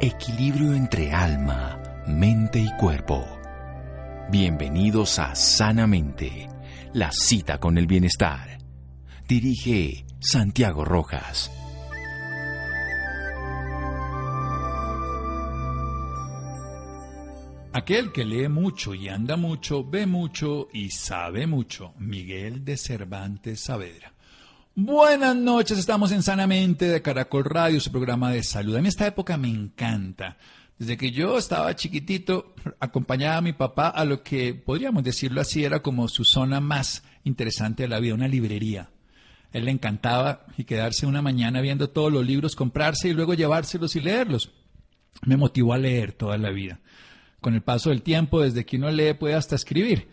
Equilibrio entre alma, mente y cuerpo. Bienvenidos a Sanamente, la cita con el bienestar. Dirige Santiago Rojas. Aquel que lee mucho y anda mucho, ve mucho y sabe mucho. Miguel de Cervantes Saavedra. Buenas noches, estamos en Sanamente de Caracol Radio, su programa de salud. A mí esta época me encanta. Desde que yo estaba chiquitito, acompañaba a mi papá a lo que, podríamos decirlo así, era como su zona más interesante de la vida, una librería. A él le encantaba y quedarse una mañana viendo todos los libros, comprarse y luego llevárselos y leerlos. Me motivó a leer toda la vida. Con el paso del tiempo, desde que uno lee, puede hasta escribir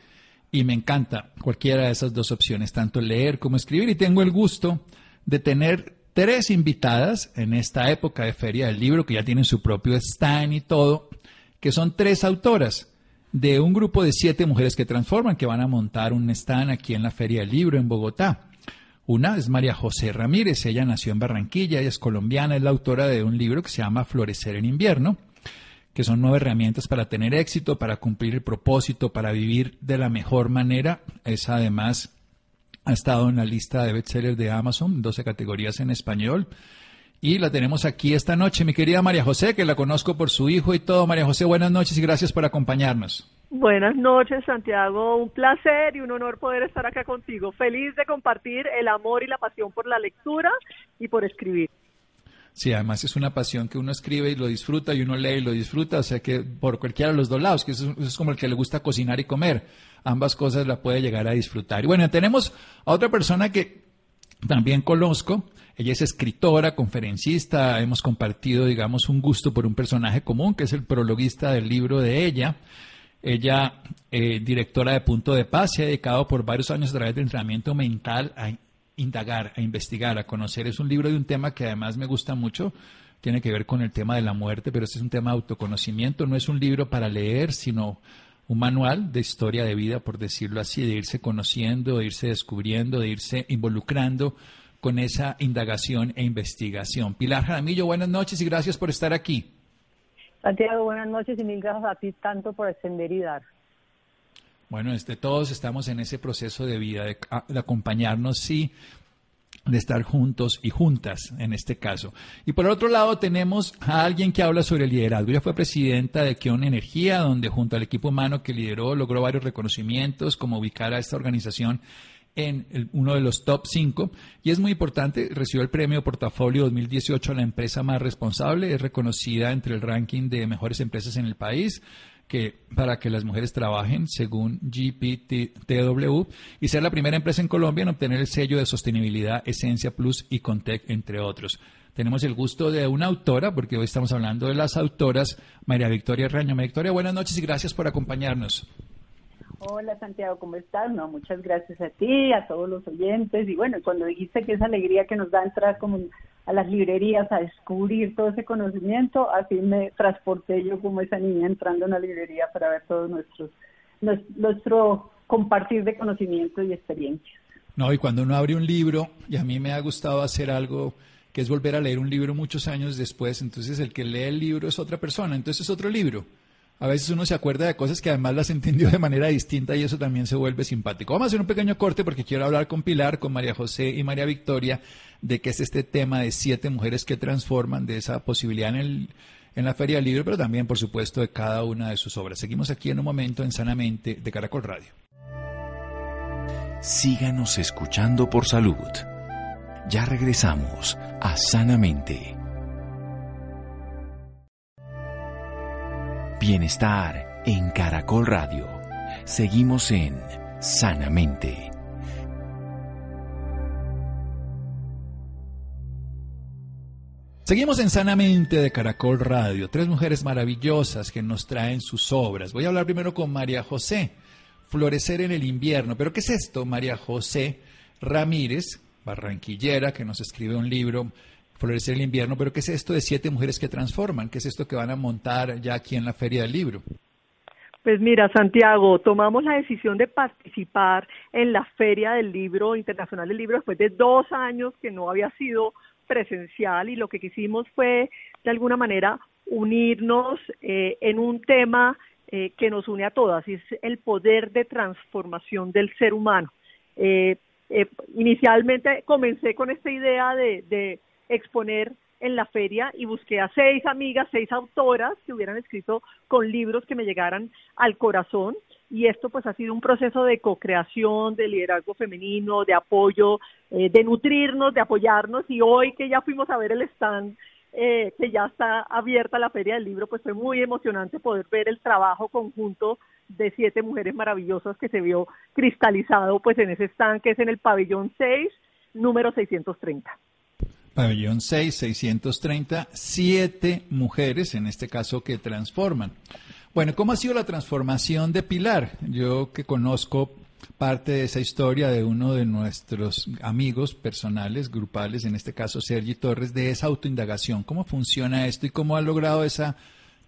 y me encanta cualquiera de esas dos opciones, tanto leer como escribir. Y tengo el gusto de tener tres invitadas en esta época de Feria del Libro, que ya tienen su propio stand y todo, que son tres autoras de un grupo de siete mujeres que transforman, que van a montar un stand aquí en la Feria del Libro en Bogotá. Una es María José Ramírez, ella nació en Barranquilla, ella es colombiana, es la autora de un libro que se llama Florecer en invierno que son nueve herramientas para tener éxito, para cumplir el propósito, para vivir de la mejor manera. Es además ha estado en la lista de bestsellers de Amazon, 12 categorías en español. Y la tenemos aquí esta noche, mi querida María José, que la conozco por su hijo y todo. María José, buenas noches y gracias por acompañarnos. Buenas noches, Santiago. Un placer y un honor poder estar acá contigo. Feliz de compartir el amor y la pasión por la lectura y por escribir. Sí, además es una pasión que uno escribe y lo disfruta y uno lee y lo disfruta, o sea que por cualquiera de los dos lados, que eso, es como el que le gusta cocinar y comer, ambas cosas la puede llegar a disfrutar. Y bueno, tenemos a otra persona que también conozco, ella es escritora, conferencista, hemos compartido, digamos, un gusto por un personaje común, que es el prologuista del libro de ella. Ella, eh, directora de Punto de Paz, se ha dedicado por varios años a través de entrenamiento mental a indagar, a investigar, a conocer. Es un libro de un tema que además me gusta mucho, tiene que ver con el tema de la muerte, pero este es un tema de autoconocimiento, no es un libro para leer, sino un manual de historia de vida, por decirlo así, de irse conociendo, de irse descubriendo, de irse involucrando con esa indagación e investigación. Pilar Jaramillo, buenas noches y gracias por estar aquí. Santiago, buenas noches y mil gracias a ti tanto por extender y dar. Bueno, este, todos estamos en ese proceso de vida, de, de acompañarnos, sí, de estar juntos y juntas en este caso. Y por otro lado tenemos a alguien que habla sobre el liderazgo. Ella fue presidenta de Kion Energía, donde junto al equipo humano que lideró logró varios reconocimientos, como ubicar a esta organización en uno de los top 5 y es muy importante, recibió el premio Portafolio 2018 a la empresa más responsable, es reconocida entre el ranking de mejores empresas en el país, que para que las mujeres trabajen según GPTW y ser la primera empresa en Colombia en obtener el sello de sostenibilidad Esencia Plus y Contec, entre otros. Tenemos el gusto de una autora, porque hoy estamos hablando de las autoras, María Victoria Raño. María Victoria, buenas noches y gracias por acompañarnos. Hola Santiago, ¿cómo estás? No, muchas gracias a ti, a todos los oyentes. Y bueno, cuando dijiste que esa alegría que nos da entrar como a las librerías a descubrir todo ese conocimiento, así me transporté yo como esa niña entrando a una librería para ver todo nuestro, nuestro compartir de conocimiento y experiencias. No, y cuando uno abre un libro, y a mí me ha gustado hacer algo que es volver a leer un libro muchos años después, entonces el que lee el libro es otra persona, entonces es otro libro. A veces uno se acuerda de cosas que además las entendió de manera distinta y eso también se vuelve simpático. Vamos a hacer un pequeño corte porque quiero hablar con Pilar, con María José y María Victoria de qué es este tema de siete mujeres que transforman, de esa posibilidad en, el, en la Feria del Libro, pero también, por supuesto, de cada una de sus obras. Seguimos aquí en un momento en Sanamente de Caracol Radio. Síganos escuchando por salud. Ya regresamos a Sanamente. Bienestar en Caracol Radio. Seguimos en Sanamente. Seguimos en Sanamente de Caracol Radio, tres mujeres maravillosas que nos traen sus obras. Voy a hablar primero con María José, Florecer en el invierno. ¿Pero qué es esto? María José Ramírez, barranquillera, que nos escribe un libro, Florecer el invierno. ¿Pero qué es esto de siete mujeres que transforman? ¿Qué es esto que van a montar ya aquí en la Feria del Libro? Pues mira, Santiago, tomamos la decisión de participar en la Feria del Libro Internacional del Libro después de dos años que no había sido presencial y lo que quisimos fue de alguna manera unirnos eh, en un tema eh, que nos une a todas, y es el poder de transformación del ser humano. Eh, inicialmente comencé con esta idea de, de exponer en la feria y busqué a seis amigas, seis autoras que hubieran escrito con libros que me llegaran al corazón y esto pues ha sido un proceso de co-creación, de liderazgo femenino, de apoyo, de nutrirnos, de apoyarnos y hoy que ya fuimos a ver el stand eh, que ya está abierta la Feria del Libro, pues fue muy emocionante poder ver el trabajo conjunto de siete mujeres maravillosas que se vio cristalizado pues en ese stand que es en el pabellón 6, número 630. Pabellón 6, 630, siete mujeres en este caso que transforman. Bueno, ¿cómo ha sido la transformación de Pilar? Yo que conozco parte de esa historia de uno de nuestros amigos personales, grupales, en este caso Sergi Torres, de esa autoindagación. ¿Cómo funciona esto y cómo ha logrado esa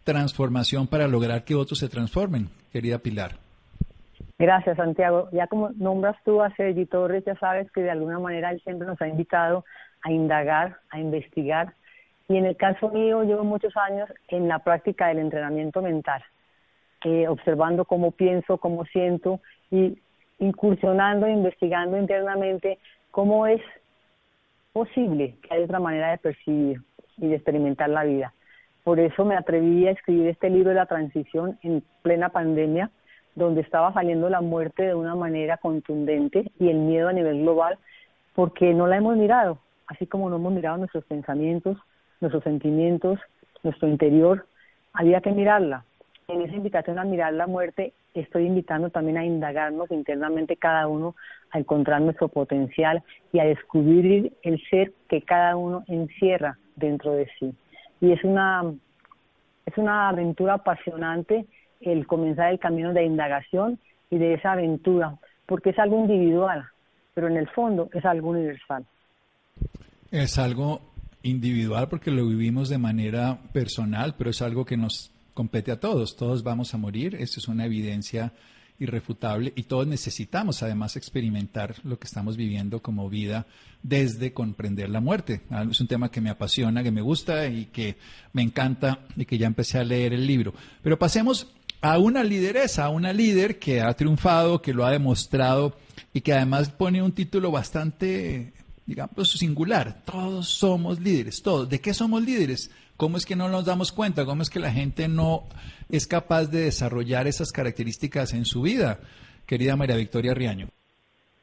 transformación para lograr que otros se transformen, querida Pilar? Gracias, Santiago. Ya como nombras tú a Sergi Torres, ya sabes que de alguna manera él siempre nos ha invitado a indagar, a investigar. Y en el caso mío, llevo muchos años en la práctica del entrenamiento mental, eh, observando cómo pienso, cómo siento y incursionando, investigando internamente cómo es posible que haya otra manera de percibir y de experimentar la vida. Por eso me atreví a escribir este libro de la transición en plena pandemia, donde estaba saliendo la muerte de una manera contundente y el miedo a nivel global, porque no la hemos mirado, así como no hemos mirado nuestros pensamientos, nuestros sentimientos, nuestro interior, había que mirarla. En esa invitación a mirar la muerte estoy invitando también a indagarnos internamente cada uno, a encontrar nuestro potencial y a descubrir el ser que cada uno encierra dentro de sí. Y es una, es una aventura apasionante el comenzar el camino de indagación y de esa aventura, porque es algo individual, pero en el fondo es algo universal. Es algo individual porque lo vivimos de manera personal, pero es algo que nos compete a todos, todos vamos a morir, eso es una evidencia irrefutable y todos necesitamos además experimentar lo que estamos viviendo como vida desde comprender la muerte. Ah, es un tema que me apasiona, que me gusta y que me encanta y que ya empecé a leer el libro. Pero pasemos a una lideresa, a una líder que ha triunfado, que lo ha demostrado y que además pone un título bastante, digamos, singular. Todos somos líderes, todos. ¿De qué somos líderes? ¿Cómo es que no nos damos cuenta? ¿Cómo es que la gente no es capaz de desarrollar esas características en su vida? Querida María Victoria Riaño.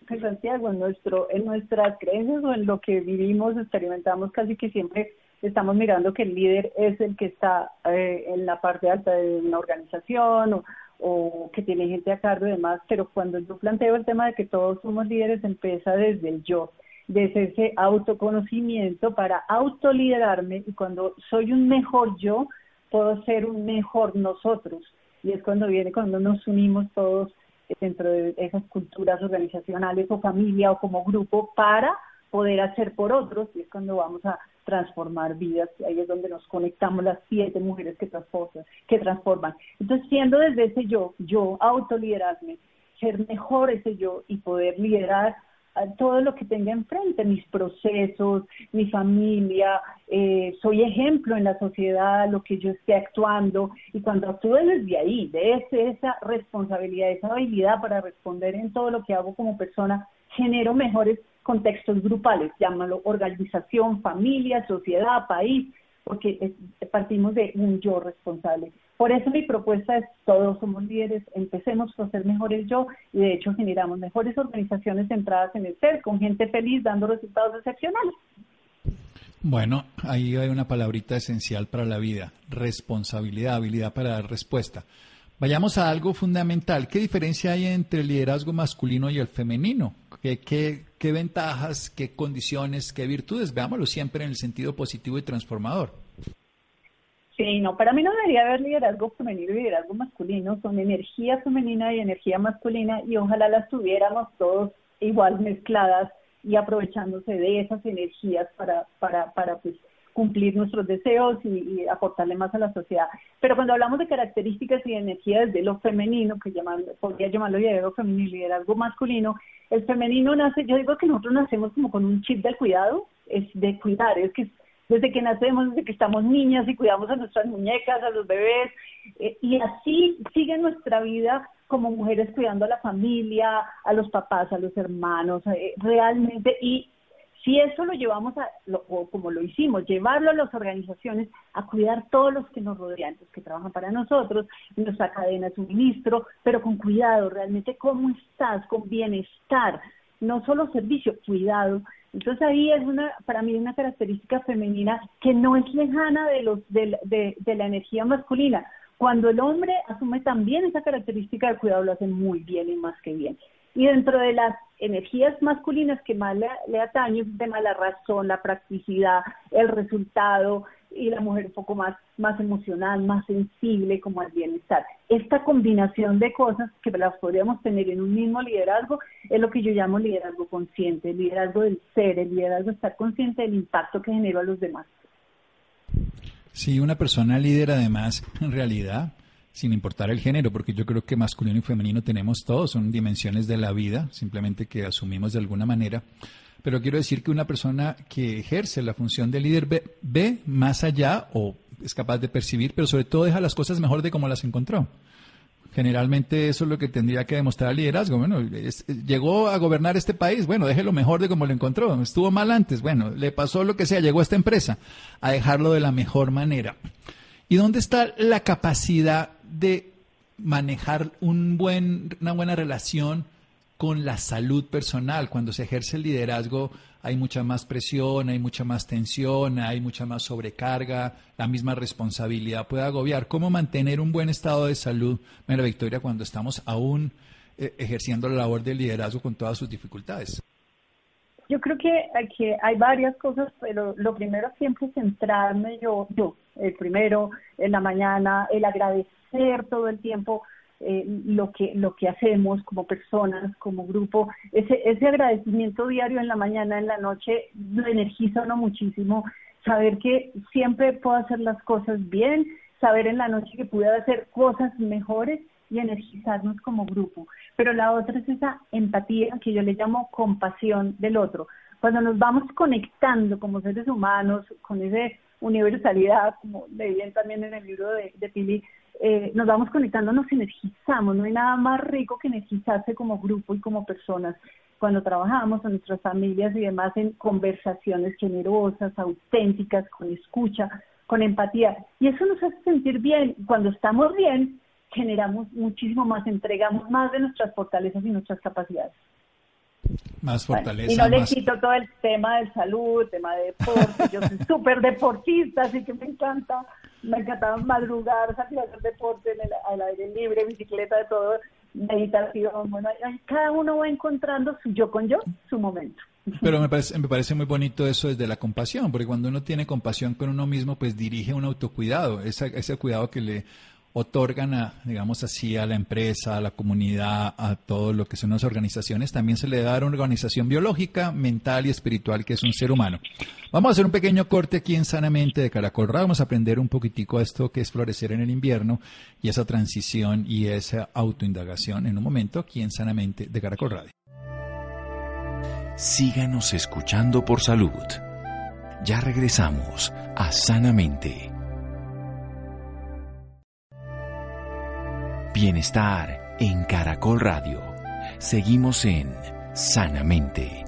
Pues, Santiago, en, nuestro, en nuestras creencias o en lo que vivimos, experimentamos casi que siempre estamos mirando que el líder es el que está eh, en la parte alta de una organización o, o que tiene gente a cargo y demás, pero cuando yo planteo el tema de que todos somos líderes, empieza desde el yo de ese autoconocimiento para autoliderarme y cuando soy un mejor yo, puedo ser un mejor nosotros. Y es cuando viene, cuando nos unimos todos dentro de esas culturas organizacionales o familia o como grupo para poder hacer por otros y es cuando vamos a transformar vidas, ahí es donde nos conectamos las siete mujeres que transforman, que transforman. Entonces, siendo desde ese yo, yo autoliderarme, ser mejor ese yo y poder liderar todo lo que tenga enfrente, mis procesos, mi familia, eh, soy ejemplo en la sociedad, lo que yo esté actuando, y cuando actúo desde ahí, de esa responsabilidad, esa habilidad para responder en todo lo que hago como persona, genero mejores contextos grupales, llámalo organización, familia, sociedad, país, porque partimos de un yo responsable. Por eso mi propuesta es, todos somos líderes, empecemos a ser mejores yo y de hecho generamos mejores organizaciones centradas en el ser, con gente feliz dando resultados excepcionales. Bueno, ahí hay una palabrita esencial para la vida, responsabilidad, habilidad para dar respuesta. Vayamos a algo fundamental. ¿Qué diferencia hay entre el liderazgo masculino y el femenino? ¿Qué, qué, qué ventajas, qué condiciones, qué virtudes? Veámoslo siempre en el sentido positivo y transformador. Sí, no, para mí no debería haber liderazgo femenino y liderazgo masculino, son energía femenina y energía masculina y ojalá las tuviéramos todos igual mezcladas y aprovechándose de esas energías para, para, para pues, cumplir nuestros deseos y, aportarle más a la sociedad. Pero cuando hablamos de características y de energías de lo femenino, que llaman, podría llamarlo liderazgo femenino y liderazgo masculino, el femenino nace, yo digo que nosotros nacemos como con un chip del cuidado, es de cuidar, es que desde que nacemos, desde que estamos niñas y cuidamos a nuestras muñecas, a los bebés, eh, y así sigue nuestra vida como mujeres cuidando a la familia, a los papás, a los hermanos, eh, realmente, y si eso lo llevamos a, o como lo hicimos, llevarlo a las organizaciones a cuidar todos los que nos rodean, los que trabajan para nosotros, nuestra cadena de suministro, pero con cuidado, realmente cómo estás, con bienestar, no solo servicio, cuidado. Entonces ahí es una, para mí una característica femenina que no es lejana de los de, de, de la energía masculina. Cuando el hombre asume también esa característica de cuidado, lo hace muy bien y más que bien. Y dentro de las energías masculinas que más le, le atañen, el tema de la razón, la practicidad, el resultado, y la mujer un poco más, más emocional, más sensible como al bienestar. Esta combinación de cosas que las podríamos tener en un mismo liderazgo es lo que yo llamo liderazgo consciente, el liderazgo del ser, el liderazgo de estar consciente del impacto que genera a los demás. Sí, una persona líder además, en realidad, sin importar el género, porque yo creo que masculino y femenino tenemos todos, son dimensiones de la vida, simplemente que asumimos de alguna manera. Pero quiero decir que una persona que ejerce la función de líder ve, más allá o es capaz de percibir, pero sobre todo deja las cosas mejor de como las encontró. Generalmente eso es lo que tendría que demostrar el liderazgo. Bueno, llegó a gobernar este país, bueno, déjelo mejor de como lo encontró. Estuvo mal antes, bueno, le pasó lo que sea, llegó a esta empresa, a dejarlo de la mejor manera. ¿Y dónde está la capacidad de manejar un buen, una buena relación con la salud personal. Cuando se ejerce el liderazgo hay mucha más presión, hay mucha más tensión, hay mucha más sobrecarga, la misma responsabilidad puede agobiar. ¿Cómo mantener un buen estado de salud, Mera Victoria, cuando estamos aún eh, ejerciendo la labor del liderazgo con todas sus dificultades? Yo creo que, hay varias cosas, pero lo primero siempre es centrarme yo, yo, el primero, en la mañana, el agradecer todo el tiempo eh, lo que lo que hacemos como personas, como grupo, ese ese agradecimiento diario en la mañana, en la noche, lo energiza uno muchísimo. Saber que siempre puedo hacer las cosas bien, saber en la noche que pude hacer cosas mejores y energizarnos como grupo. Pero la otra es esa empatía que yo le llamo compasión del otro. Cuando nos vamos conectando como seres humanos con esa universalidad, como leí también en el libro de, de Pili, eh, nos vamos conectando, nos energizamos, no hay nada más rico que energizarse como grupo y como personas cuando trabajamos con nuestras familias y demás en conversaciones generosas, auténticas, con escucha, con empatía. Y eso nos hace sentir bien. Cuando estamos bien, generamos muchísimo más, entregamos más de nuestras fortalezas y nuestras capacidades. Más fortaleza. y no le quito todo el tema de salud, tema de deporte. Yo soy súper deportista, así que me encanta me encantaba madrugar, salir a hacer deporte en el, aire libre, bicicleta, de todo, meditación. Bueno, cada uno va encontrando su yo con yo, su momento. Pero me parece, me parece muy bonito eso desde la compasión, porque cuando uno tiene compasión con uno mismo, pues dirige un autocuidado, ese cuidado que le otorgan a, digamos así, a la empresa, a la comunidad, a todo lo que son las organizaciones, también se le da una organización biológica, mental y espiritual que es un ser humano. Vamos a hacer un pequeño corte aquí en Sanamente de Caracol vamos a aprender un poquitico esto que es florecer en el invierno y esa transición y esa autoindagación en un momento aquí en Sanamente de Caracol Radio. Síganos escuchando por salud. Ya regresamos a Sanamente. Bienestar en Caracol Radio. Seguimos en Sanamente.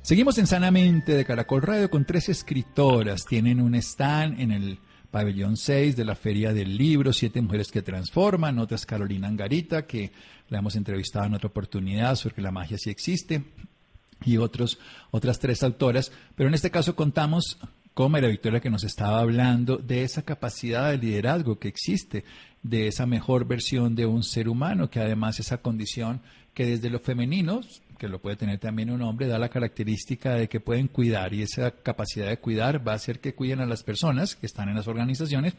Seguimos en Sanamente de Caracol Radio con tres escritoras. Tienen un stand en el pabellón 6 de la Feria del Libro, Siete Mujeres que Transforman. Otra es Carolina Angarita, que la hemos entrevistado en otra oportunidad sobre que la magia sí existe. Y otras tres autoras. Pero en este caso contamos como era Victoria que nos estaba hablando de esa capacidad de liderazgo que existe, de esa mejor versión de un ser humano, que además esa condición que desde lo femenino, que lo puede tener también un hombre, da la característica de que pueden cuidar y esa capacidad de cuidar va a hacer que cuiden a las personas que están en las organizaciones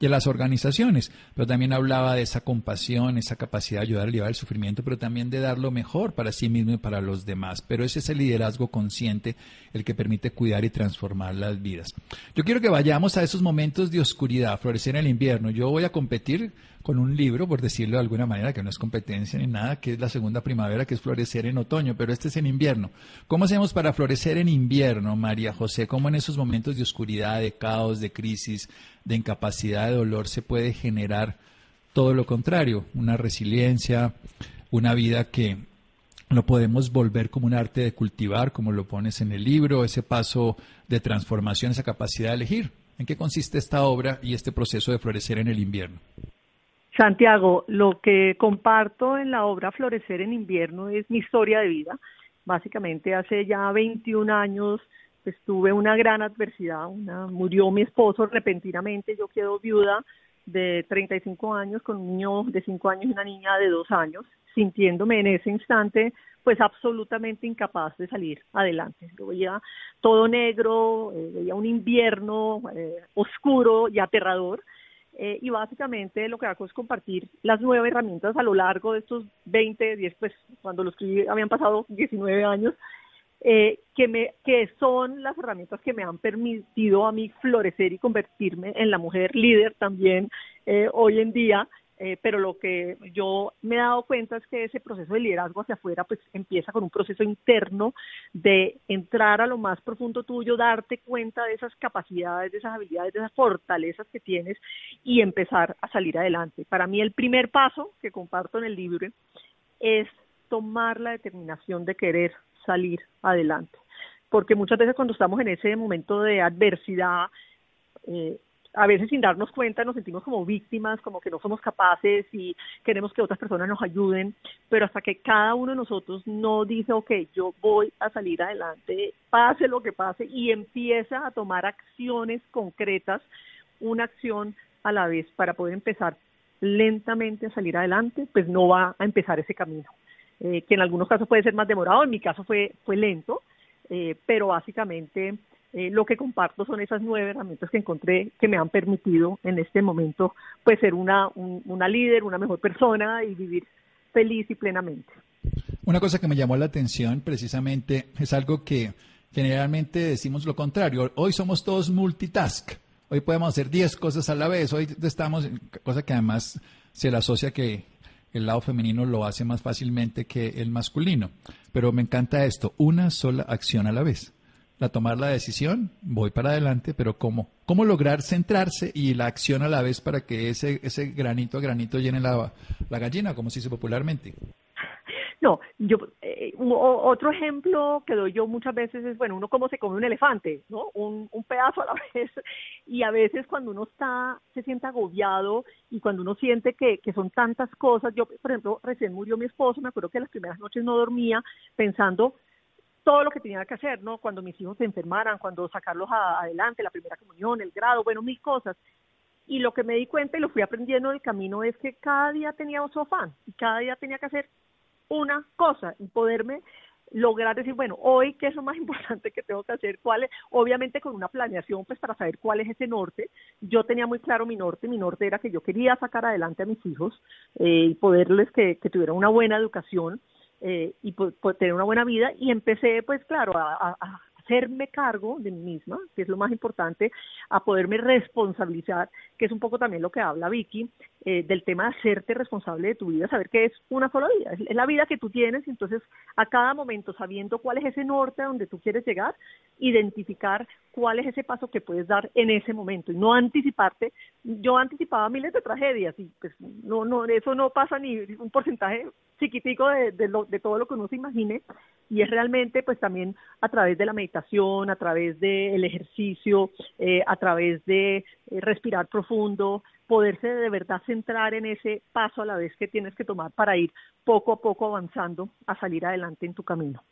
y a las organizaciones, pero también hablaba de esa compasión, esa capacidad de ayudar a llevar el sufrimiento, pero también de dar lo mejor para sí mismo y para los demás. Pero ese es el liderazgo consciente el que permite cuidar y transformar las vidas. Yo quiero que vayamos a esos momentos de oscuridad, florecer en el invierno. Yo voy a competir con un libro, por decirlo de alguna manera, que no es competencia ni nada, que es la segunda primavera, que es florecer en otoño pero este es en invierno. ¿Cómo hacemos para florecer en invierno, María José? ¿Cómo en esos momentos de oscuridad, de caos, de crisis, de incapacidad, de dolor se puede generar todo lo contrario, una resiliencia, una vida que lo podemos volver como un arte de cultivar, como lo pones en el libro, ese paso de transformación, esa capacidad de elegir. ¿En qué consiste esta obra y este proceso de florecer en el invierno? Santiago, lo que comparto en la obra Florecer en invierno es mi historia de vida. Básicamente hace ya 21 años pues, tuve una gran adversidad, una, murió mi esposo repentinamente, yo quedo viuda de 35 años con un niño de 5 años y una niña de 2 años sintiéndome en ese instante pues absolutamente incapaz de salir adelante. Yo veía todo negro, eh, veía un invierno eh, oscuro y aterrador. Eh, y básicamente lo que hago es compartir las nueve herramientas a lo largo de estos 20, 10, pues cuando lo escribí habían pasado 19 años, que, me, que son las herramientas que me han permitido a mí florecer y convertirme en la mujer líder también hoy en día eh, pero lo que yo me he dado cuenta es que ese proceso de liderazgo hacia afuera pues empieza con un proceso interno de entrar a lo más profundo tuyo, darte cuenta de esas capacidades, de esas habilidades, de esas fortalezas que tienes y empezar a salir adelante. Para mí el primer paso que comparto en el libro es tomar la determinación de querer salir adelante. Porque muchas veces cuando estamos en ese momento de adversidad, eh, a veces sin darnos cuenta nos sentimos como víctimas, como que no somos capaces y queremos que otras personas nos ayuden, pero hasta que cada uno de nosotros no dice, ok, yo voy a salir adelante, pase lo que pase, y empieza a tomar acciones concretas, una acción a la vez para poder empezar lentamente a salir adelante, pues no va a empezar ese camino, eh, que en algunos casos puede ser más demorado, en mi caso fue, fue lento, eh, pero básicamente eh, lo que comparto son esas nueve herramientas que encontré que me han permitido en este momento pues ser una, una líder, una mejor persona y vivir feliz y plenamente. Una cosa que me llamó la atención precisamente es algo que generalmente decimos lo contrario. Hoy somos todos multitask. Hoy podemos hacer 10 cosas a la vez. Hoy estamos, cosa que además se le asocia que el lado femenino lo hace más fácilmente que el masculino. Pero me encanta esto, una sola acción a la vez la tomar la decisión, voy para adelante, pero ¿cómo? ¿Cómo lograr centrarse y la acción a la vez para que ese, ese granito a granito llene la, la gallina, como se dice popularmente? No, yo eh, otro ejemplo que doy yo muchas veces es, bueno, uno cómo se come un elefante, ¿no? Un, un pedazo a la vez. Y a veces cuando uno está, se siente agobiado y cuando uno siente que, que son tantas cosas, yo, por ejemplo, recién murió mi esposo, me acuerdo que las primeras noches no dormía pensando todo lo que tenía que hacer, ¿no? Cuando mis hijos se enfermaran, cuando sacarlos adelante, la primera comunión, el grado, bueno, mil cosas. Y lo que me di cuenta y lo fui aprendiendo en el camino es que cada día tenía su afán y cada día tenía que hacer una cosa y poderme lograr decir, bueno, hoy qué es lo más importante que tengo que hacer, cuál es, obviamente con una planeación pues para saber cuál es ese norte. Yo tenía muy claro mi norte, mi norte era que yo quería sacar adelante a mis hijos eh, y poderles que, que tuvieran una buena educación eh, y pues, tener una buena vida y empecé pues claro a, a, hacerme cargo de mí misma, que es lo más importante, a poderme responsabilizar, que es un poco también lo que habla Vicky, eh, del tema de hacerte responsable de tu vida, saber que es una sola vida, es, la vida que tú tienes, entonces a cada momento sabiendo cuál es ese norte a donde tú quieres llegar, identificar cuál es ese paso que puedes dar en ese momento y no anticiparte. Yo anticipaba miles de tragedias y pues no, no, eso no pasa ni un porcentaje chiquitico de, de, lo, de todo lo que uno se imagine y es realmente pues también a través de la meditación, a través del ejercicio, eh, a través de eh, respirar profundo, poderse de verdad centrar en ese paso a la vez que tienes que tomar para ir poco a poco avanzando a salir adelante en tu camino.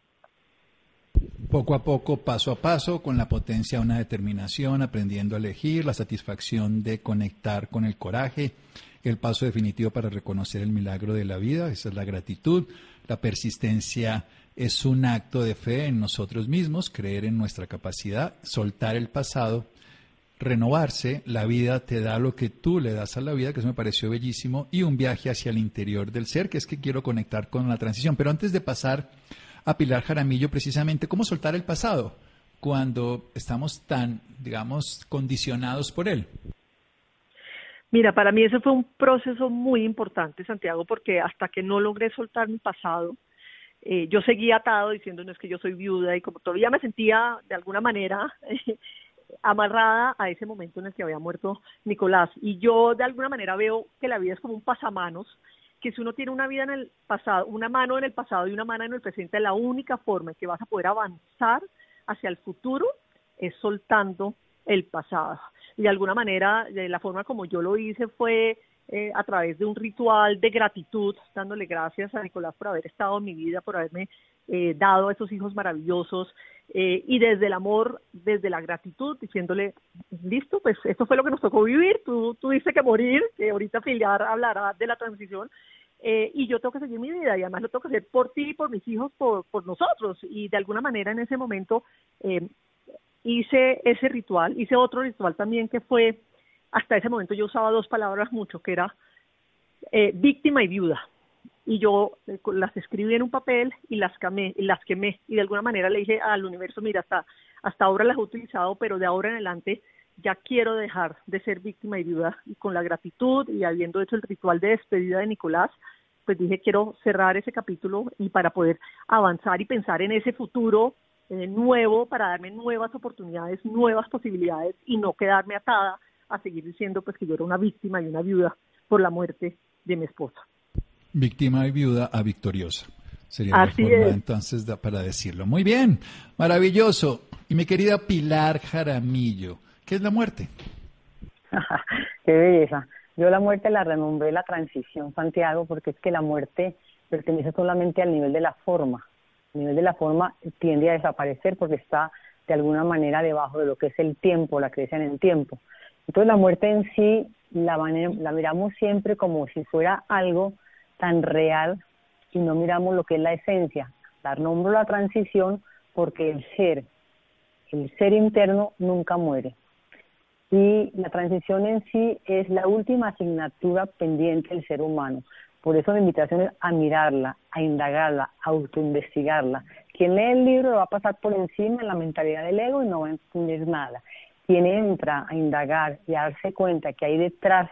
Poco a poco, paso a paso, con la potencia de una determinación, aprendiendo a elegir, la satisfacción de conectar con el coraje, el paso definitivo para reconocer el milagro de la vida, esa es la gratitud, la persistencia es un acto de fe en nosotros mismos, creer en nuestra capacidad, soltar el pasado, renovarse, la vida te da lo que tú le das a la vida, que eso me pareció bellísimo, y un viaje hacia el interior del ser, que es que quiero conectar con la transición. Pero antes de pasar a Pilar Jaramillo, precisamente, ¿cómo soltar el pasado cuando estamos tan, digamos, condicionados por él? Mira, para mí ese fue un proceso muy importante, Santiago, porque hasta que no logré soltar mi pasado, eh, yo seguía atado diciendo no es que yo soy viuda y como todavía me sentía de alguna manera amarrada a ese momento en el que había muerto Nicolás. Y yo de alguna manera veo que la vida es como un pasamanos, que si uno tiene una vida en el pasado, una mano en el pasado y una mano en el presente, la única forma en que vas a poder avanzar hacia el futuro es soltando el pasado. Y de alguna manera, de la forma como yo lo hice fue eh, a través de un ritual de gratitud, dándole gracias a Nicolás por haber estado en mi vida, por haberme eh, dado a esos hijos maravillosos, eh, y desde el amor, desde la gratitud, diciéndole, listo, pues esto fue lo que nos tocó vivir, tú, dices que morir, que ahorita Filiar hablará de la transición, eh, y yo tengo que seguir mi vida y además lo tengo que hacer por ti, por mis hijos, por, por nosotros, y de alguna manera en ese momento eh, hice ese ritual, hice otro ritual también que fue, hasta ese momento yo usaba dos palabras mucho, que era eh, víctima y viuda. Y yo eh, las escribí en un papel y las quemé, y las quemé. Y de alguna manera le dije al universo, mira, hasta, hasta ahora las he utilizado, pero de ahora en adelante ya quiero dejar de ser víctima y viuda y con la gratitud y habiendo hecho el ritual de despedida de Nicolás, pues dije quiero cerrar ese capítulo y para poder avanzar y pensar en ese futuro eh, nuevo, para darme nuevas oportunidades, nuevas posibilidades y no quedarme atada a seguir diciendo pues que yo era una víctima y una viuda por la muerte de mi esposa. Víctima y viuda a victoriosa. Sería la forma entonces para decirlo. Muy bien, maravilloso. Y mi querida Pilar Jaramillo, ¿qué es la muerte? Qué belleza. Yo la muerte la renombré la transición, Santiago, porque es que la muerte pertenece solamente al nivel de la forma. El nivel de la forma tiende a desaparecer porque está de alguna manera debajo de lo que es el tiempo, la creencia en el tiempo. Entonces la muerte en sí la, la miramos siempre como si fuera algo tan real y no miramos lo que es la esencia. Dar nombre a la transición porque el ser, el ser interno nunca muere. Y la transición en sí es la última asignatura pendiente del ser humano. Por eso la invitación es a mirarla, a indagarla, a autoinvestigarla. Quien lee el libro va a pasar por encima de la mentalidad del ego y no va a entender nada. Quien entra a indagar y a darse cuenta que hay detrás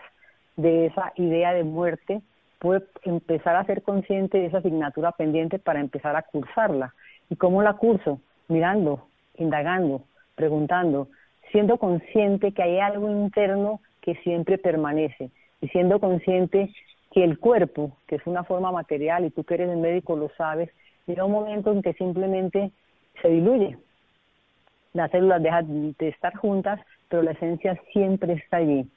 de esa idea de muerte puede empezar a ser consciente de esa asignatura pendiente para empezar a cursarla. ¿Y cómo la curso? Mirando, indagando, preguntando, siendo consciente que hay algo interno que siempre permanece y siendo consciente que el cuerpo, que es una forma material y tú que eres el médico lo sabes, llega un momento en que simplemente se diluye. Las células dejan de estar juntas, pero la esencia siempre está allí.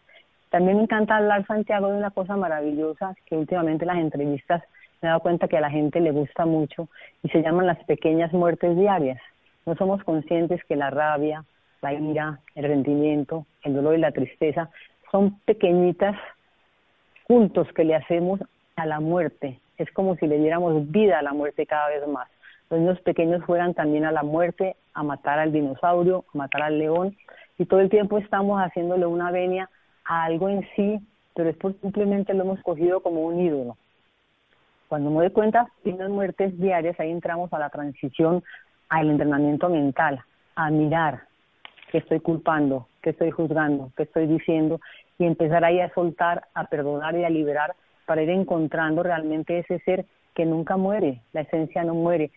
También me encanta hablar, Santiago, de una cosa maravillosa que últimamente en las entrevistas me he dado cuenta que a la gente le gusta mucho y se llaman las pequeñas muertes diarias. No somos conscientes que la rabia, la ira, el rendimiento, el dolor y la tristeza son pequeñitas cultos que le hacemos a la muerte. Es como si le diéramos vida a la muerte cada vez más. Los niños pequeños fueran también a la muerte, a matar al dinosaurio, a matar al león, y todo el tiempo estamos haciéndole una venia a algo en sí, pero es porque simplemente lo hemos cogido como un ídolo. Cuando me doy cuenta de unas muertes diarias, ahí entramos a la transición al entrenamiento mental, a mirar qué estoy culpando, qué estoy juzgando, qué estoy diciendo, y empezar ahí a soltar, a perdonar y a liberar para ir encontrando realmente ese ser que nunca muere, la esencia no muere.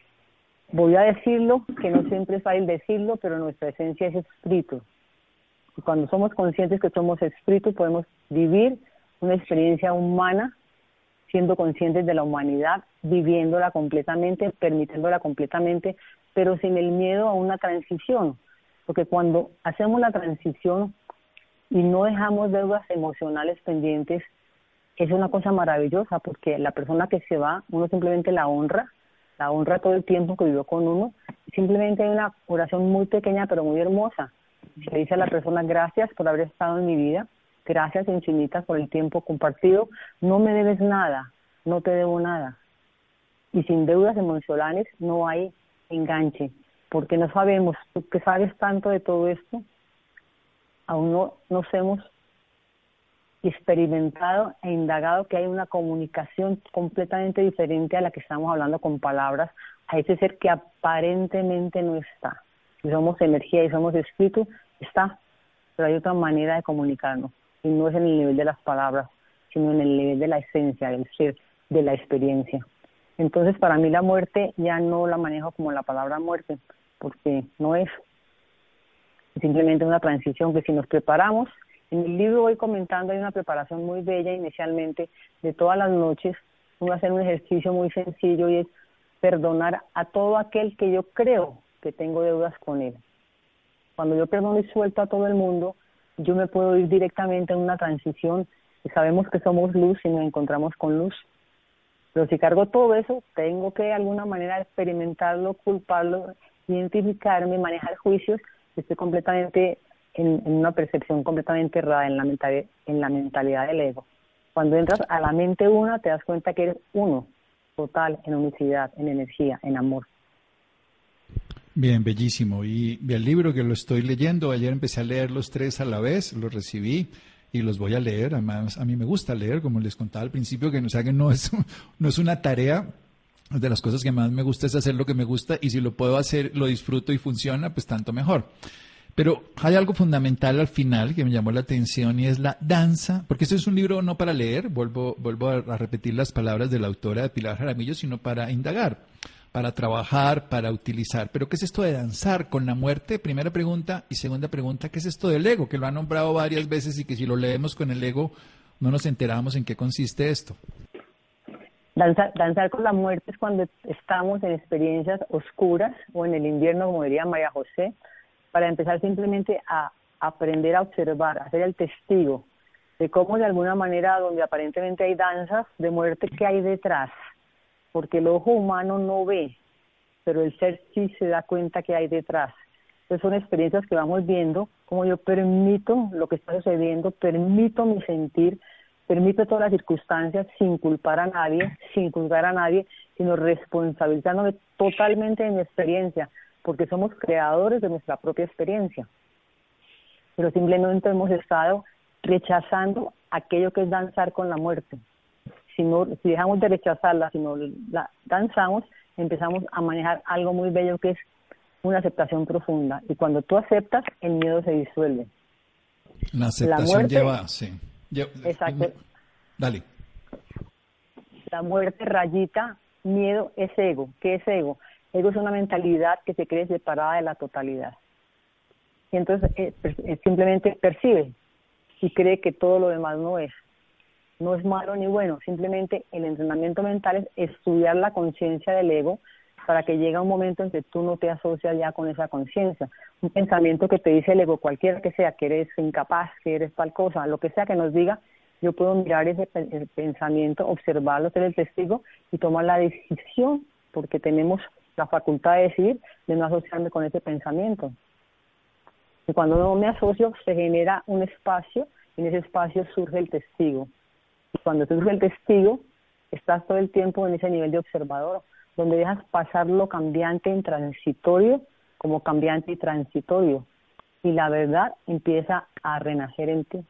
Voy a decirlo, que no siempre es fácil decirlo, pero nuestra esencia es espíritu, y cuando somos conscientes que somos espíritu, podemos vivir una experiencia humana siendo conscientes de la humanidad, viviéndola completamente, permitiéndola completamente, pero sin el miedo a una transición. Porque cuando hacemos la transición y no dejamos deudas emocionales pendientes, es una cosa maravillosa porque la persona que se va, uno simplemente la honra, la honra todo el tiempo que vivió con uno, simplemente hay una oración muy pequeña pero muy hermosa. Le dice a la persona gracias por haber estado en mi vida, gracias infinitas por el tiempo compartido, no me debes nada, no te debo nada. Y sin deudas emocionales no hay enganche, porque no sabemos, tú que sabes tanto de todo esto, aún no nos hemos experimentado e indagado que hay una comunicación completamente diferente a la que estamos hablando con palabras, a ese ser que aparentemente no está. Somos energía y somos espíritu, está, pero hay otra manera de comunicarnos y no es en el nivel de las palabras, sino en el nivel de la esencia, del ser, de la experiencia. Entonces, para mí la muerte ya no la manejo como la palabra muerte, porque no es. Simplemente una transición que si nos preparamos, en el libro voy comentando, hay una preparación muy bella inicialmente de todas las noches, uno hacer un ejercicio muy sencillo y es perdonar a todo aquel que yo creo que tengo deudas con él. Cuando yo perdono y suelto a todo el mundo, yo me puedo ir directamente en una transición y sabemos que somos luz y nos encontramos con luz. Pero si cargo todo eso, tengo que de alguna manera experimentarlo, culparlo, identificarme, manejar juicios. Estoy completamente en, una percepción completamente errada en la, en la mentalidad del ego. Cuando entras a la mente una, te das cuenta que eres uno, total, en unicidad, en energía, en amor. Bien, bellísimo. Y, el libro que lo estoy leyendo, ayer empecé a leer los tres a la vez, los recibí y los voy a leer. Además, a mí me gusta leer, como les contaba al principio, que, sea, que no, es, no es una tarea. De las cosas que más me gusta es hacer lo que me gusta y si lo puedo hacer, lo disfruto y funciona, pues tanto mejor. Pero hay algo fundamental al final que me llamó la atención y es la danza, porque este es un libro no para leer, vuelvo, vuelvo a, repetir las palabras de la autora de Pilar Jaramillo, sino para indagar para trabajar, para utilizar. Pero ¿qué es esto de danzar con la muerte? Primera pregunta. Y segunda pregunta, ¿qué es esto del ego? Que lo han nombrado varias veces y que si lo leemos con el ego no nos enteramos en qué consiste esto. Danzar, danzar con la muerte es cuando estamos en experiencias oscuras o en el invierno, como diría María José, para empezar simplemente a aprender a observar, a ser el testigo de cómo de alguna manera donde aparentemente hay danzas de muerte, ¿qué hay detrás? porque el ojo humano no ve, pero el ser sí se da cuenta que hay detrás. Entonces son experiencias que vamos viendo, como yo permito lo que está sucediendo, permito mi sentir, permito todas las circunstancias sin culpar a nadie, sin juzgar a nadie, sino responsabilizándome totalmente de mi experiencia, porque somos creadores de nuestra propia experiencia. Pero simplemente hemos estado rechazando aquello que es danzar con la muerte si, no, si dejamos de rechazarla, si no la danzamos, empezamos a manejar algo muy bello que es una aceptación profunda. Y cuando tú aceptas, el miedo se disuelve. La aceptación lleva, sí. exacto. Dale. La muerte rayita, miedo es ego. ¿Qué es ego? Ego es una mentalidad que se cree separada de la totalidad. Y entonces eh, eh, simplemente percibe y cree que todo lo demás no es no es malo ni bueno, simplemente el entrenamiento mental es estudiar la conciencia del ego para que llegue un momento en que tú no te asocias ya con esa conciencia. Un pensamiento que te dice el ego, cualquiera que sea, que eres incapaz, que eres tal cosa, lo que sea que nos diga, yo puedo mirar ese pensamiento, observarlo, ser el testigo y tomar la decisión, porque tenemos la facultad de decidir de no asociarme con ese pensamiento. Y cuando no me asocio, se genera un espacio, y en ese espacio surge el testigo cuando tú eres el testigo, estás todo el tiempo en ese nivel de observador, donde dejas pasar lo cambiante en transitorio como cambiante y transitorio. Y la verdad empieza a renacer en ti.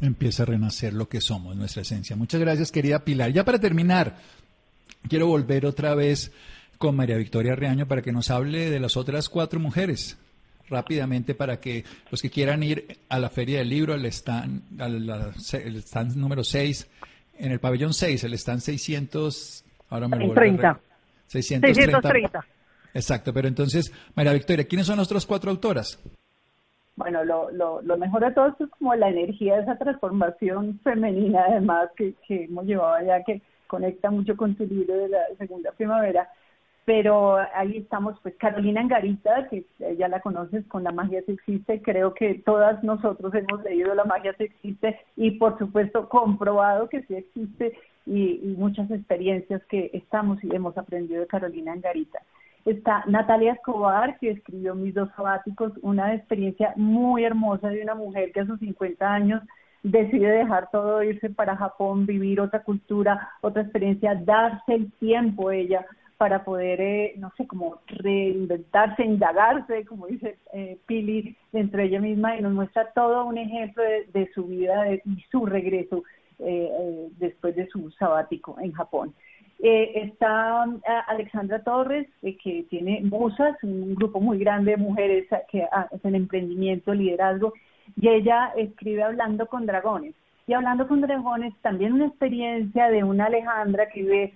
Empieza a renacer lo que somos, nuestra esencia. Muchas gracias, querida Pilar. Ya para terminar, quiero volver otra vez con María Victoria Reaño para que nos hable de las otras cuatro mujeres rápidamente para que los que quieran ir a la Feria del Libro, al stand, al, stand número 6, en el pabellón 6, el stand 600, ahora me lo 30. 630. Exacto, pero entonces, María Victoria, ¿quiénes son las otras cuatro autoras? Bueno, lo, lo, lo mejor de todo es como la energía de esa transformación femenina, además, que, que hemos llevado allá, que conecta mucho con tu libro de la segunda primavera pero ahí estamos, pues Carolina Angarita, que ya la conoces con La magia se existe, creo que todas nosotros hemos leído La magia se existe y por supuesto comprobado que sí existe y, y muchas experiencias que estamos y hemos aprendido de Carolina Angarita. Está Natalia Escobar, que escribió Mis dos sabáticos, una experiencia muy hermosa de una mujer que a sus 50 años decide dejar todo, irse para Japón, vivir otra cultura, otra experiencia, darse el tiempo ella para poder, eh, no sé, como reinventarse, indagarse, como dice eh, Pili, dentro de ella misma, y nos muestra todo un ejemplo de, su vida y su regreso eh, después de su sabático en Japón. está Alexandra Torres, que tiene Musas, un grupo muy grande de mujeres que hacen emprendimiento, liderazgo, y ella escribe Hablando con Dragones. Y Hablando con Dragones, también una experiencia de una Alejandra que vive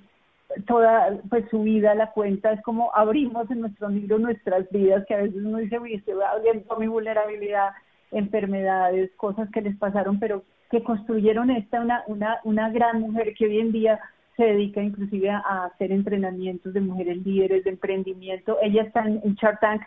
toda pues su vida la cuenta, es como abrimos en nuestro libro nuestras vidas, que a veces uno dice, uy, estoy abriendo mi vulnerabilidad, enfermedades, cosas que les pasaron, pero que construyeron esta una, una, una gran mujer que hoy en día se dedica inclusive a, hacer entrenamientos de mujeres líderes de emprendimiento. Ella está en, en Shark Tank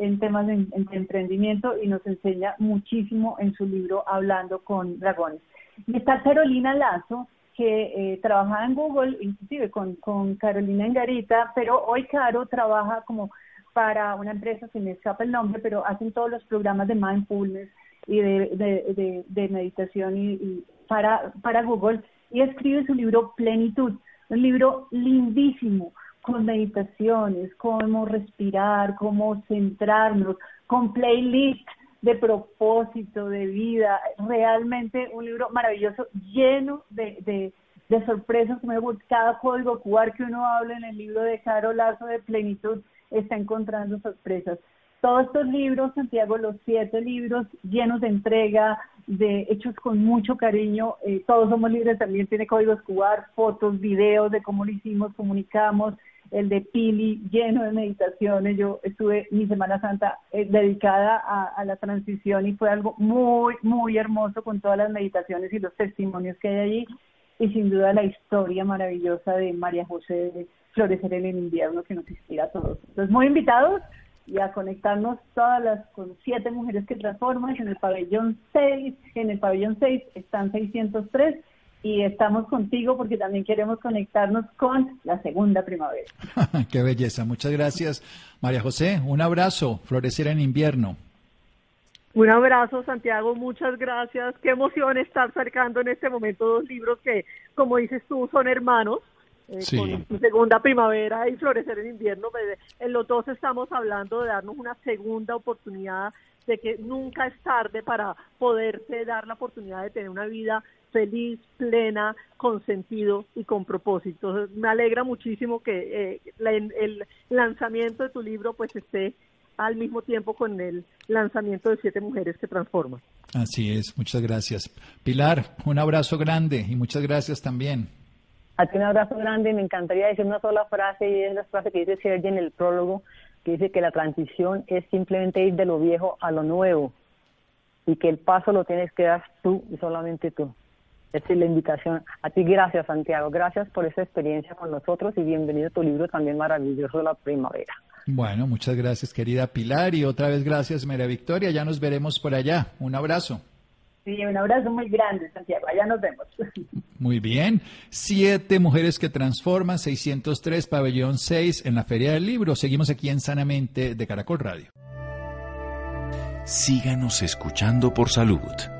en temas de, emprendimiento y nos enseña muchísimo en su libro Hablando con Dragones. Y está Carolina Lazo, que eh, trabajaba en Google, inclusive con, con Carolina Engarita, pero hoy Caro trabaja como para una empresa, se me escapa el nombre, pero hacen todos los programas de mindfulness y de, de, meditación y, para, para Google y escribe su libro Plenitud, un libro lindísimo con meditaciones, cómo respirar, cómo centrarnos, con playlist de propósito, de vida, realmente un libro maravilloso, lleno de, de, de sorpresas, cada código QR que uno habla en el libro de Caro Lazo de Plenitud está encontrando sorpresas. Todos estos libros, Santiago, los siete libros llenos de entrega, de hechos con mucho cariño, eh, todos somos libres, también tiene códigos QR, fotos, videos de cómo lo hicimos, comunicamos, el de Pili, lleno de meditaciones. Yo estuve mi Semana Santa eh, dedicada a, a, la transición y fue algo muy, muy hermoso con todas las meditaciones y los testimonios que hay allí. Y sin duda la historia maravillosa de María José de Florecer en el invierno que nos inspira a todos. Entonces, muy invitados y a conectarnos todas las con siete mujeres que transforman en el pabellón 6. En el pabellón 6 están 603 y estamos contigo porque también queremos conectarnos con la segunda primavera. Qué belleza. Muchas gracias, María José. Un abrazo. Florecer en invierno. Un abrazo, Santiago. Muchas gracias. Qué emoción estar sacando en este momento dos libros que, como dices tú, son hermanos eh, con segunda primavera y florecer en invierno. En los dos estamos hablando de darnos una segunda oportunidad, de que nunca es tarde para poderte dar la oportunidad de tener una vida feliz, plena, con sentido y con propósito. Me alegra muchísimo que eh, el lanzamiento de tu libro pues esté al mismo tiempo con el lanzamiento de Siete Mujeres que Transforman. Así es, muchas gracias. Pilar, un abrazo grande y muchas gracias también. A ti un abrazo grande. Me encantaría decir una sola frase y es la frase que dice Sergio en el prólogo, que dice que la transición es simplemente ir de lo viejo a lo nuevo y que el paso lo tienes que dar tú y solamente tú. Esa es la invitación. A ti gracias, Santiago. Gracias por esa experiencia con nosotros y bienvenido a tu libro también maravilloso, La Primavera. Bueno, muchas gracias, querida Pilar. Y otra vez gracias, María Victoria. Ya nos veremos por allá. Un abrazo. Sí, un abrazo muy grande, Santiago. Allá nos vemos. Muy bien. Siete mujeres que transforman, 603, pabellón 6, en la Feria del Libro. Seguimos aquí en Sanamente de Caracol Radio. Síganos escuchando por salud.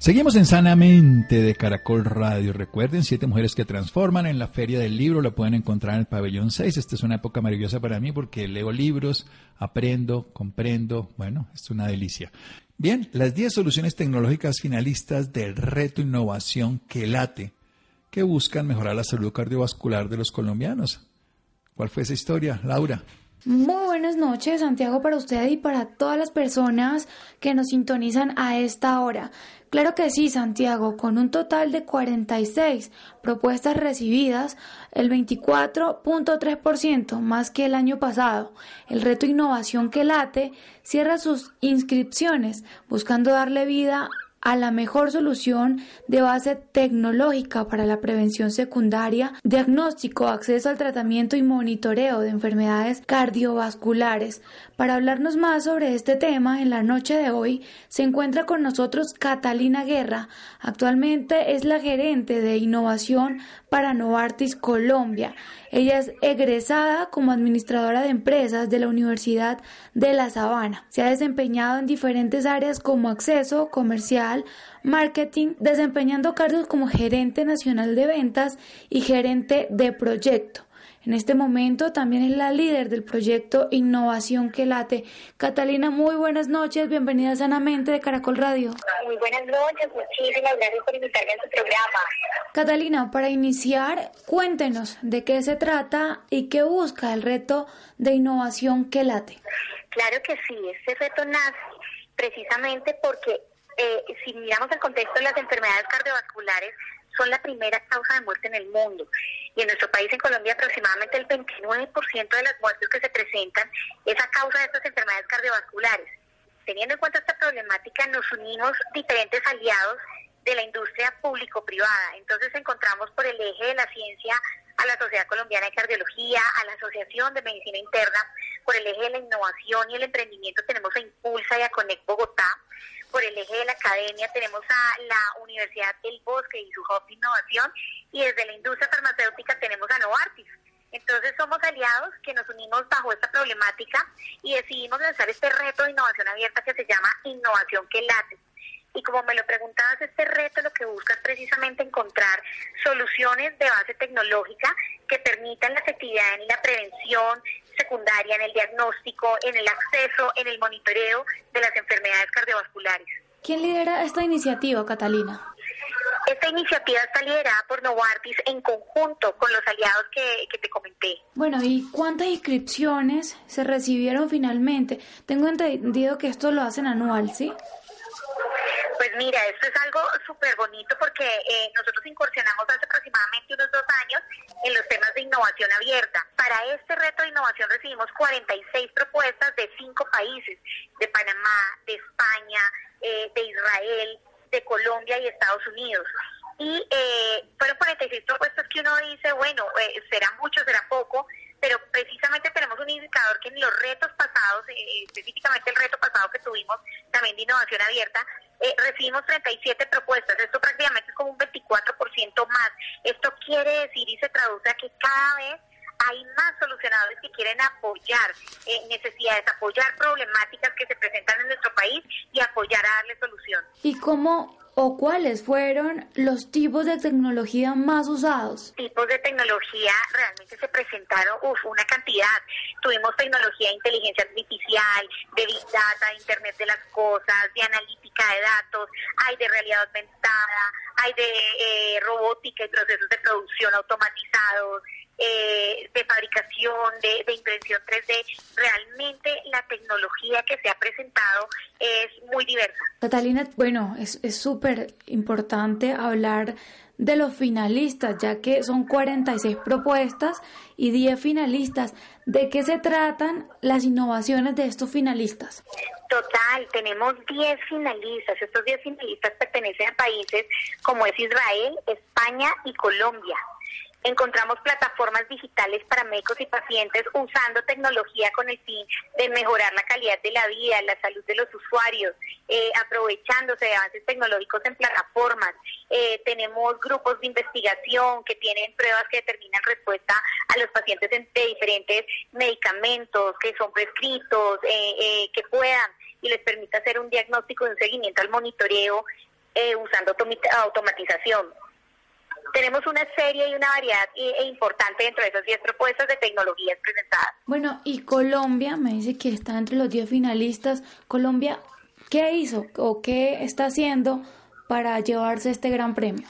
Seguimos en Sanamente de Caracol Radio. Recuerden, siete mujeres que transforman en la Feria del Libro. Lo pueden encontrar en el pabellón 6. Esta es una época maravillosa para mí porque leo libros, aprendo, comprendo. Bueno, es una delicia. Bien, las 10 soluciones tecnológicas finalistas del reto innovación que late, que buscan mejorar la salud cardiovascular de los colombianos. ¿Cuál fue esa historia, Laura? Muy buenas noches, Santiago, para usted y para todas las personas que nos sintonizan a esta hora. Claro que sí, Santiago, con un total de 46 propuestas recibidas, el 24.3% más que el año pasado. El reto Innovación que late cierra sus inscripciones buscando darle vida a la mejor solución de base tecnológica para la prevención secundaria, diagnóstico, acceso al tratamiento y monitoreo de enfermedades cardiovasculares. Para hablarnos más sobre este tema, en la noche de hoy se encuentra con nosotros Catalina Guerra. Actualmente es la gerente de innovación para Novartis Colombia. Ella es egresada como administradora de empresas de la Universidad de La Sabana. Se ha desempeñado en diferentes áreas como acceso, comercial, marketing, desempeñando cargos como gerente nacional de ventas y gerente de proyecto. En este momento también es la líder del proyecto Innovación que Late. Catalina, muy buenas noches, bienvenida sanamente de Caracol Radio. Muy buenas noches, muchísimas gracias por invitarme a su programa. Catalina, para iniciar, cuéntenos de qué se trata y qué busca el reto de innovación que late. Claro que sí, este reto nace precisamente porque eh, si miramos el contexto de las enfermedades cardiovasculares, son la primera causa de muerte en el mundo. Y en nuestro país, en Colombia, aproximadamente el 29% de las muertes que se presentan es a causa de estas enfermedades cardiovasculares. Teniendo en cuenta esta problemática, nos unimos diferentes aliados de la industria público-privada. Entonces encontramos por el eje de la ciencia a la Sociedad Colombiana de Cardiología, a la Asociación de Medicina Interna, por el eje de la innovación y el emprendimiento tenemos a Impulsa y a Conect Bogotá, por el eje de la academia tenemos a la Universidad El Bosque y su Hub Innovación y desde la industria farmacéutica tenemos a Novartis. Entonces somos aliados que nos unimos bajo esta problemática y decidimos lanzar este reto de innovación abierta que se llama Innovación que late. Y como me lo preguntabas, este reto lo que busca es precisamente encontrar soluciones de base tecnológica que permitan la efectividad en la prevención secundaria, en el diagnóstico, en el acceso, en el monitoreo de las enfermedades cardiovasculares. ¿Quién lidera esta iniciativa, Catalina? Esta iniciativa está liderada por Novartis en conjunto con los aliados que, que, te comenté. Bueno, ¿y cuántas inscripciones se recibieron finalmente? Tengo entendido que esto lo hacen anual, ¿sí? Pues mira, esto es algo súper bonito porque eh, nosotros incursionamos hace aproximadamente unos dos años en los temas de innovación abierta. Para este reto de innovación recibimos 46 propuestas de cinco países, de Panamá, de España, eh, de Israel, de Colombia y Estados Unidos. Y eh, fueron 46 propuestas que uno dice, bueno, eh, será mucho, será poco, pero precisamente tenemos un indicador que en los retos pasados, eh, específicamente el reto pasado que tuvimos también de innovación abierta, eh, recibimos 37 propuestas. Esto prácticamente es como un 24% más. Esto quiere decir y se traduce a que cada vez hay más solucionadores que quieren apoyar eh, necesidades, apoyar problemáticas que se presentan en nuestro país y apoyar a darle solución. ¿Y cómo o cuáles fueron los tipos de tecnología más usados? Tipos de tecnología realmente se presentaron, uf, una cantidad. Tuvimos tecnología de inteligencia artificial, de Big Data, de Internet de las Cosas, de analítica de datos, hay de realidad aumentada, hay de eh, robótica y procesos de producción automatizados, eh, de fabricación, de, de, impresión 3D. Realmente la tecnología que se ha presentado es muy diversa. Catalina, bueno, es súper importante hablar de los finalistas, ya que son 46 propuestas y 10 finalistas. ¿De qué se tratan las innovaciones de estos finalistas? Total, tenemos 10 finalistas. Estos 10 finalistas pertenecen a países como es Israel, España y Colombia. Encontramos plataformas digitales para médicos y pacientes usando tecnología con el fin de mejorar la calidad de la vida, la salud de los usuarios, eh, aprovechándose de avances tecnológicos en plataformas. Eh, tenemos grupos de investigación que tienen pruebas que determinan respuesta a los pacientes de diferentes medicamentos que son prescritos, eh, que puedan y les permita hacer un diagnóstico y un seguimiento al monitoreo usando automatización tenemos una serie y una variedad e importante dentro de esas 10 propuestas de tecnologías presentadas. Bueno, y Colombia me dice que está entre los 10 finalistas. Colombia, ¿qué hizo o qué está haciendo para llevarse este gran premio?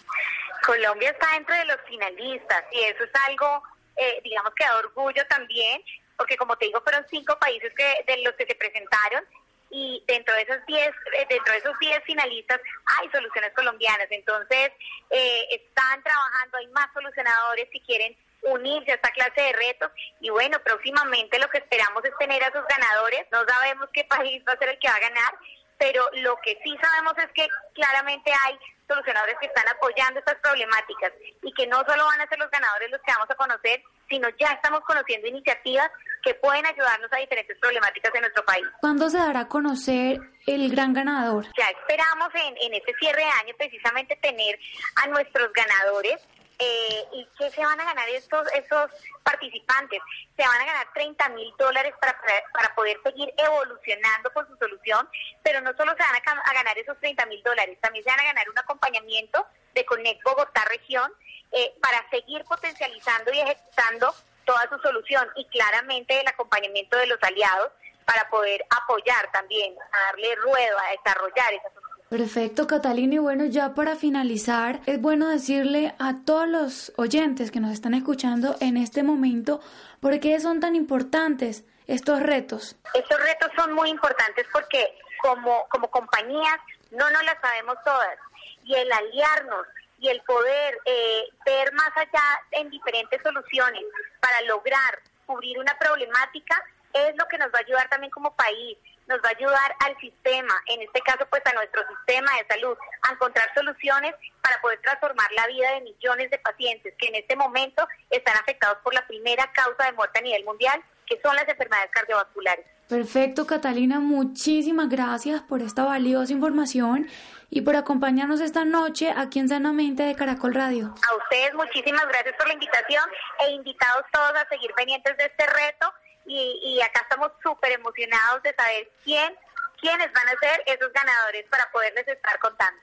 Colombia está dentro de los finalistas y eso es algo, eh, digamos que da orgullo también, porque como te digo, fueron cinco países que, de los que se presentaron y dentro de esos 10 eh, dentro de esos 10 finalistas hay soluciones colombianas. Entonces eh, están trabajando hay más solucionadores que quieren unirse a esta clase de retos. Y bueno próximamente lo que esperamos es tener a esos ganadores. No sabemos qué país va a ser el que va a ganar pero lo que sí sabemos es que claramente hay solucionadores que están apoyando estas problemáticas y que no solo van a ser los ganadores los que vamos a conocer, sino ya estamos conociendo iniciativas que pueden ayudarnos a diferentes problemáticas en nuestro país. ¿Cuándo se dará a conocer el gran ganador? Ya esperamos en, en este cierre de año precisamente tener a nuestros ganadores eh, ¿Y qué se van a ganar estos, esos participantes? Se van a ganar 30 mil dólares para, para poder seguir evolucionando con su solución, pero no solo se van a, ganar esos 30 mil dólares, también se van a ganar un acompañamiento de Connect Bogotá Región eh, para seguir potencializando y ejecutando toda su solución y claramente el acompañamiento de los aliados para poder apoyar también, a darle ruedo, a desarrollar esa solución. Perfecto, Catalina. Y bueno, ya para finalizar, es bueno decirle a todos los oyentes que nos están escuchando en este momento por qué son tan importantes estos retos. Estos retos son muy importantes porque como, como compañías no nos las sabemos todas y el aliarnos y el poder eh, ver más allá en diferentes soluciones para lograr cubrir una problemática es lo que nos va a ayudar también como país nos va a ayudar al sistema, en este caso pues a nuestro sistema de salud, a encontrar soluciones para poder transformar la vida de millones de pacientes que en este momento están afectados por la primera causa de muerte a nivel mundial, que son las enfermedades cardiovasculares. Perfecto, Catalina, muchísimas gracias por esta valiosa información y por acompañarnos esta noche aquí en Sanamente de Caracol Radio. A ustedes muchísimas gracias por la invitación e invitados todos a seguir pendientes de este reto y, acá estamos súper emocionados de saber quién, quiénes van a ser esos ganadores para poderles estar contando.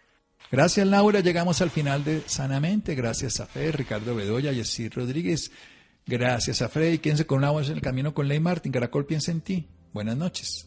Gracias Laura, llegamos al final de Sanamente, gracias a Fe, Ricardo Bedoya, Yesir Rodríguez, gracias a Freddy, quédense con una voz en el camino con Ley Martín, Caracol piensa en ti, buenas noches.